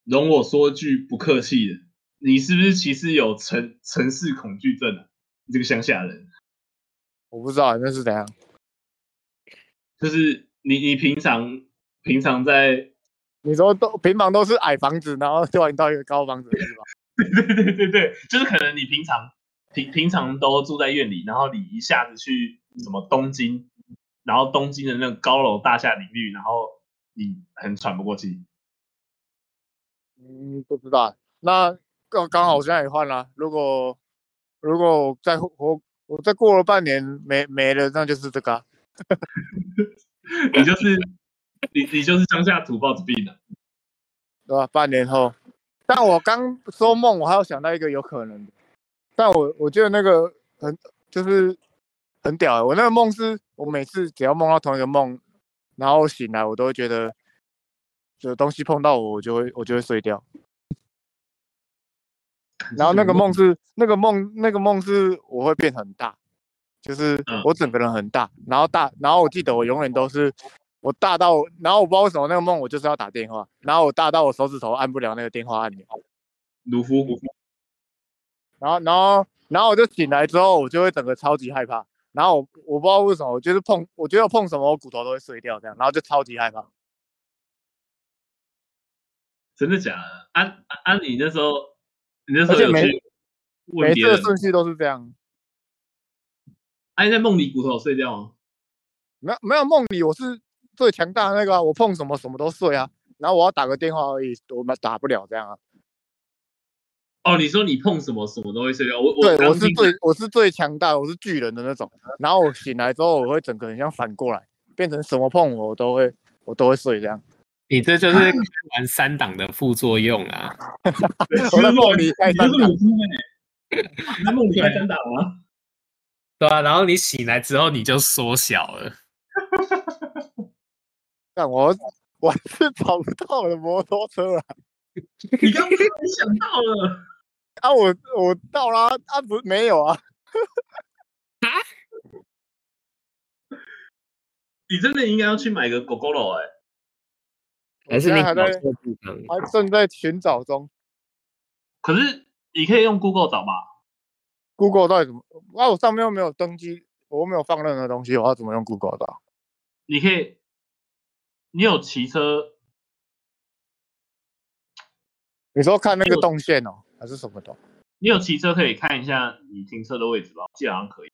容我说句不客气的，你是不是其实有城城市恐惧症啊？你这个乡下人，我不知道那是怎样，就是你你平常平常在。你说都平房都是矮房子，然后突然到一个高房子是吧？对对对对对，就是可能你平常平平常都住在院里，然后你一下子去什么东京，然后东京的那个高楼大厦林立，然后你很喘不过气。嗯，不知道。那刚刚好我现在也换了。如果如果我再我我再过了半年没没了，那就是这个啊。你就是。你你就是乡下土包子病了，对吧？半年后，但我刚说梦，我还有想到一个有可能的，但我我觉得那个很就是很屌的。我那个梦是我每次只要梦到同一个梦，然后醒来，我都会觉得有东西碰到我，我就会我就会碎掉。然后那个梦是那个梦那个梦是我会变很大，就是我整个人很大，然后大，然后我记得我永远都是。我大到，然后我不知道为什么那个梦我就是要打电话，然后我大到我手指头按不了那个电话按钮。鲁夫，然后，然后，然后我就醒来之后，我就会整个超级害怕。然后我我不知道为什么，我就是碰，我觉得碰什么我骨头都会碎掉这样，然后就超级害怕。真的假的？安、啊、安，啊、你那时候，你那时候有去每每次的顺序都是这样。安、啊、在梦里骨头碎掉吗？没有没有，梦里我是。最强大的那个、啊，我碰什么什么都碎啊，然后我要打个电话而已，我们打不了这样啊。哦，你说你碰什么什么都会碎掉？我对，我是最我是最强大，我是巨人的那种。然后我醒来之后，我会整个人像反过来，变成什么碰我，我都会我都会碎这样。你这就是玩三档的副作用啊！我在梦里开三档，你在梦里开三档吗？对啊，然后你醒来之后你就缩小了。但我我是找不到我的摩托车啊。你刚刚想到了啊？我我到了啊？不没有啊？啊？你真的应该要去买个 Gogoro 哎？还是你还在还正在寻找中？可是你可以用 Google 找吧？Google 到底怎么？啊，我上面又没有登机，我又没有放任何东西，我要怎么用 Google 找？你可以。你有骑车？你说看那个动线哦，还是什么的？你有骑车可以看一下你停车的位置吧？基本上可以。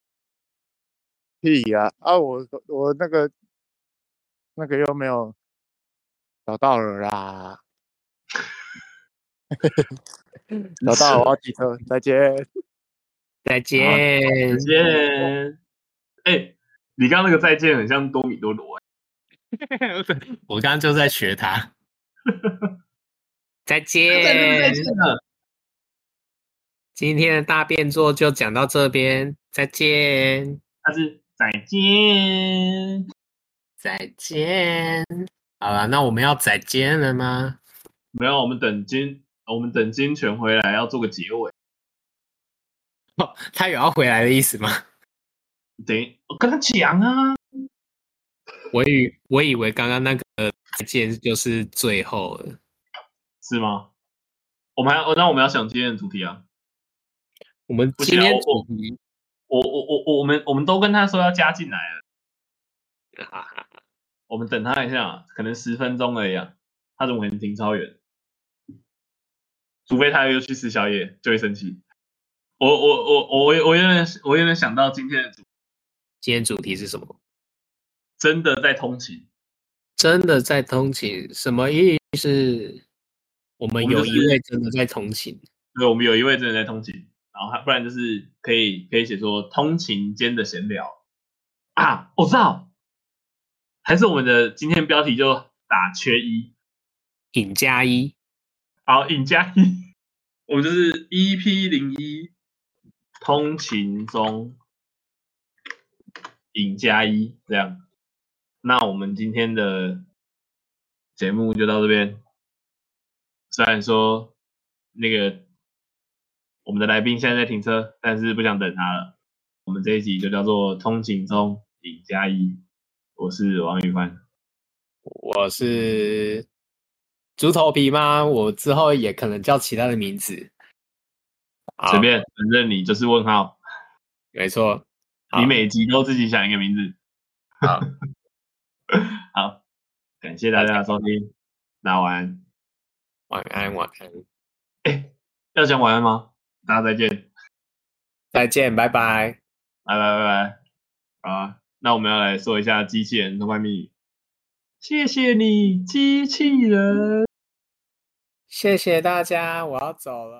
屁呀！啊，我我那个那个又没有找到了啦。找到了，我要骑车，再见，再见，再见。哎，你刚刚那个再见很像多米多罗。我刚刚就在学他。再见。再见了。今天的大便作就讲到这边，再见。他是再见，再见。好了，那我们要再见了吗？没有，我们等金，我们等金泉回来要做个结尾。哦，他有要回来的意思吗？等我跟他讲啊。我以我以为刚刚那个再见就是最后了，是吗？我们还要那我们要想今天的主题啊。我们今天主题，我我我我我们我们都跟他说要加进来了。我们等他一下，可能十分钟而已啊。他怎么可能停超远？除非他又去吃宵夜，就会生气。我我我我我有点我有点想到今天的主，今天主题是什么？真的在通勤，真的在通勤，什么意思？我们有一位真的在通勤，对，我们有一位真的在通勤，然后还不然就是可以可以写作通勤间的闲聊。啊，我知道，还是我们的今天标题就打缺一，尹加一，好，尹加一，我们就是 EP 零一通勤中，尹加一这样。那我们今天的节目就到这边。虽然说那个我们的来宾现在在停车，但是不想等他了。我们这一集就叫做“通勤中尹加一”。我是王宇帆，我是猪头皮吗？我之后也可能叫其他的名字，随便，反正你就是问号。没错，你每集都自己想一个名字。好。好，感谢大家的收听，那晚安，晚安，晚安。哎，要讲晚安吗？大家再见，再见，拜拜，拜拜，拜拜。好啊，那我们要来说一下机器人通关密语。谢谢你，机器人。谢谢大家，我要走了。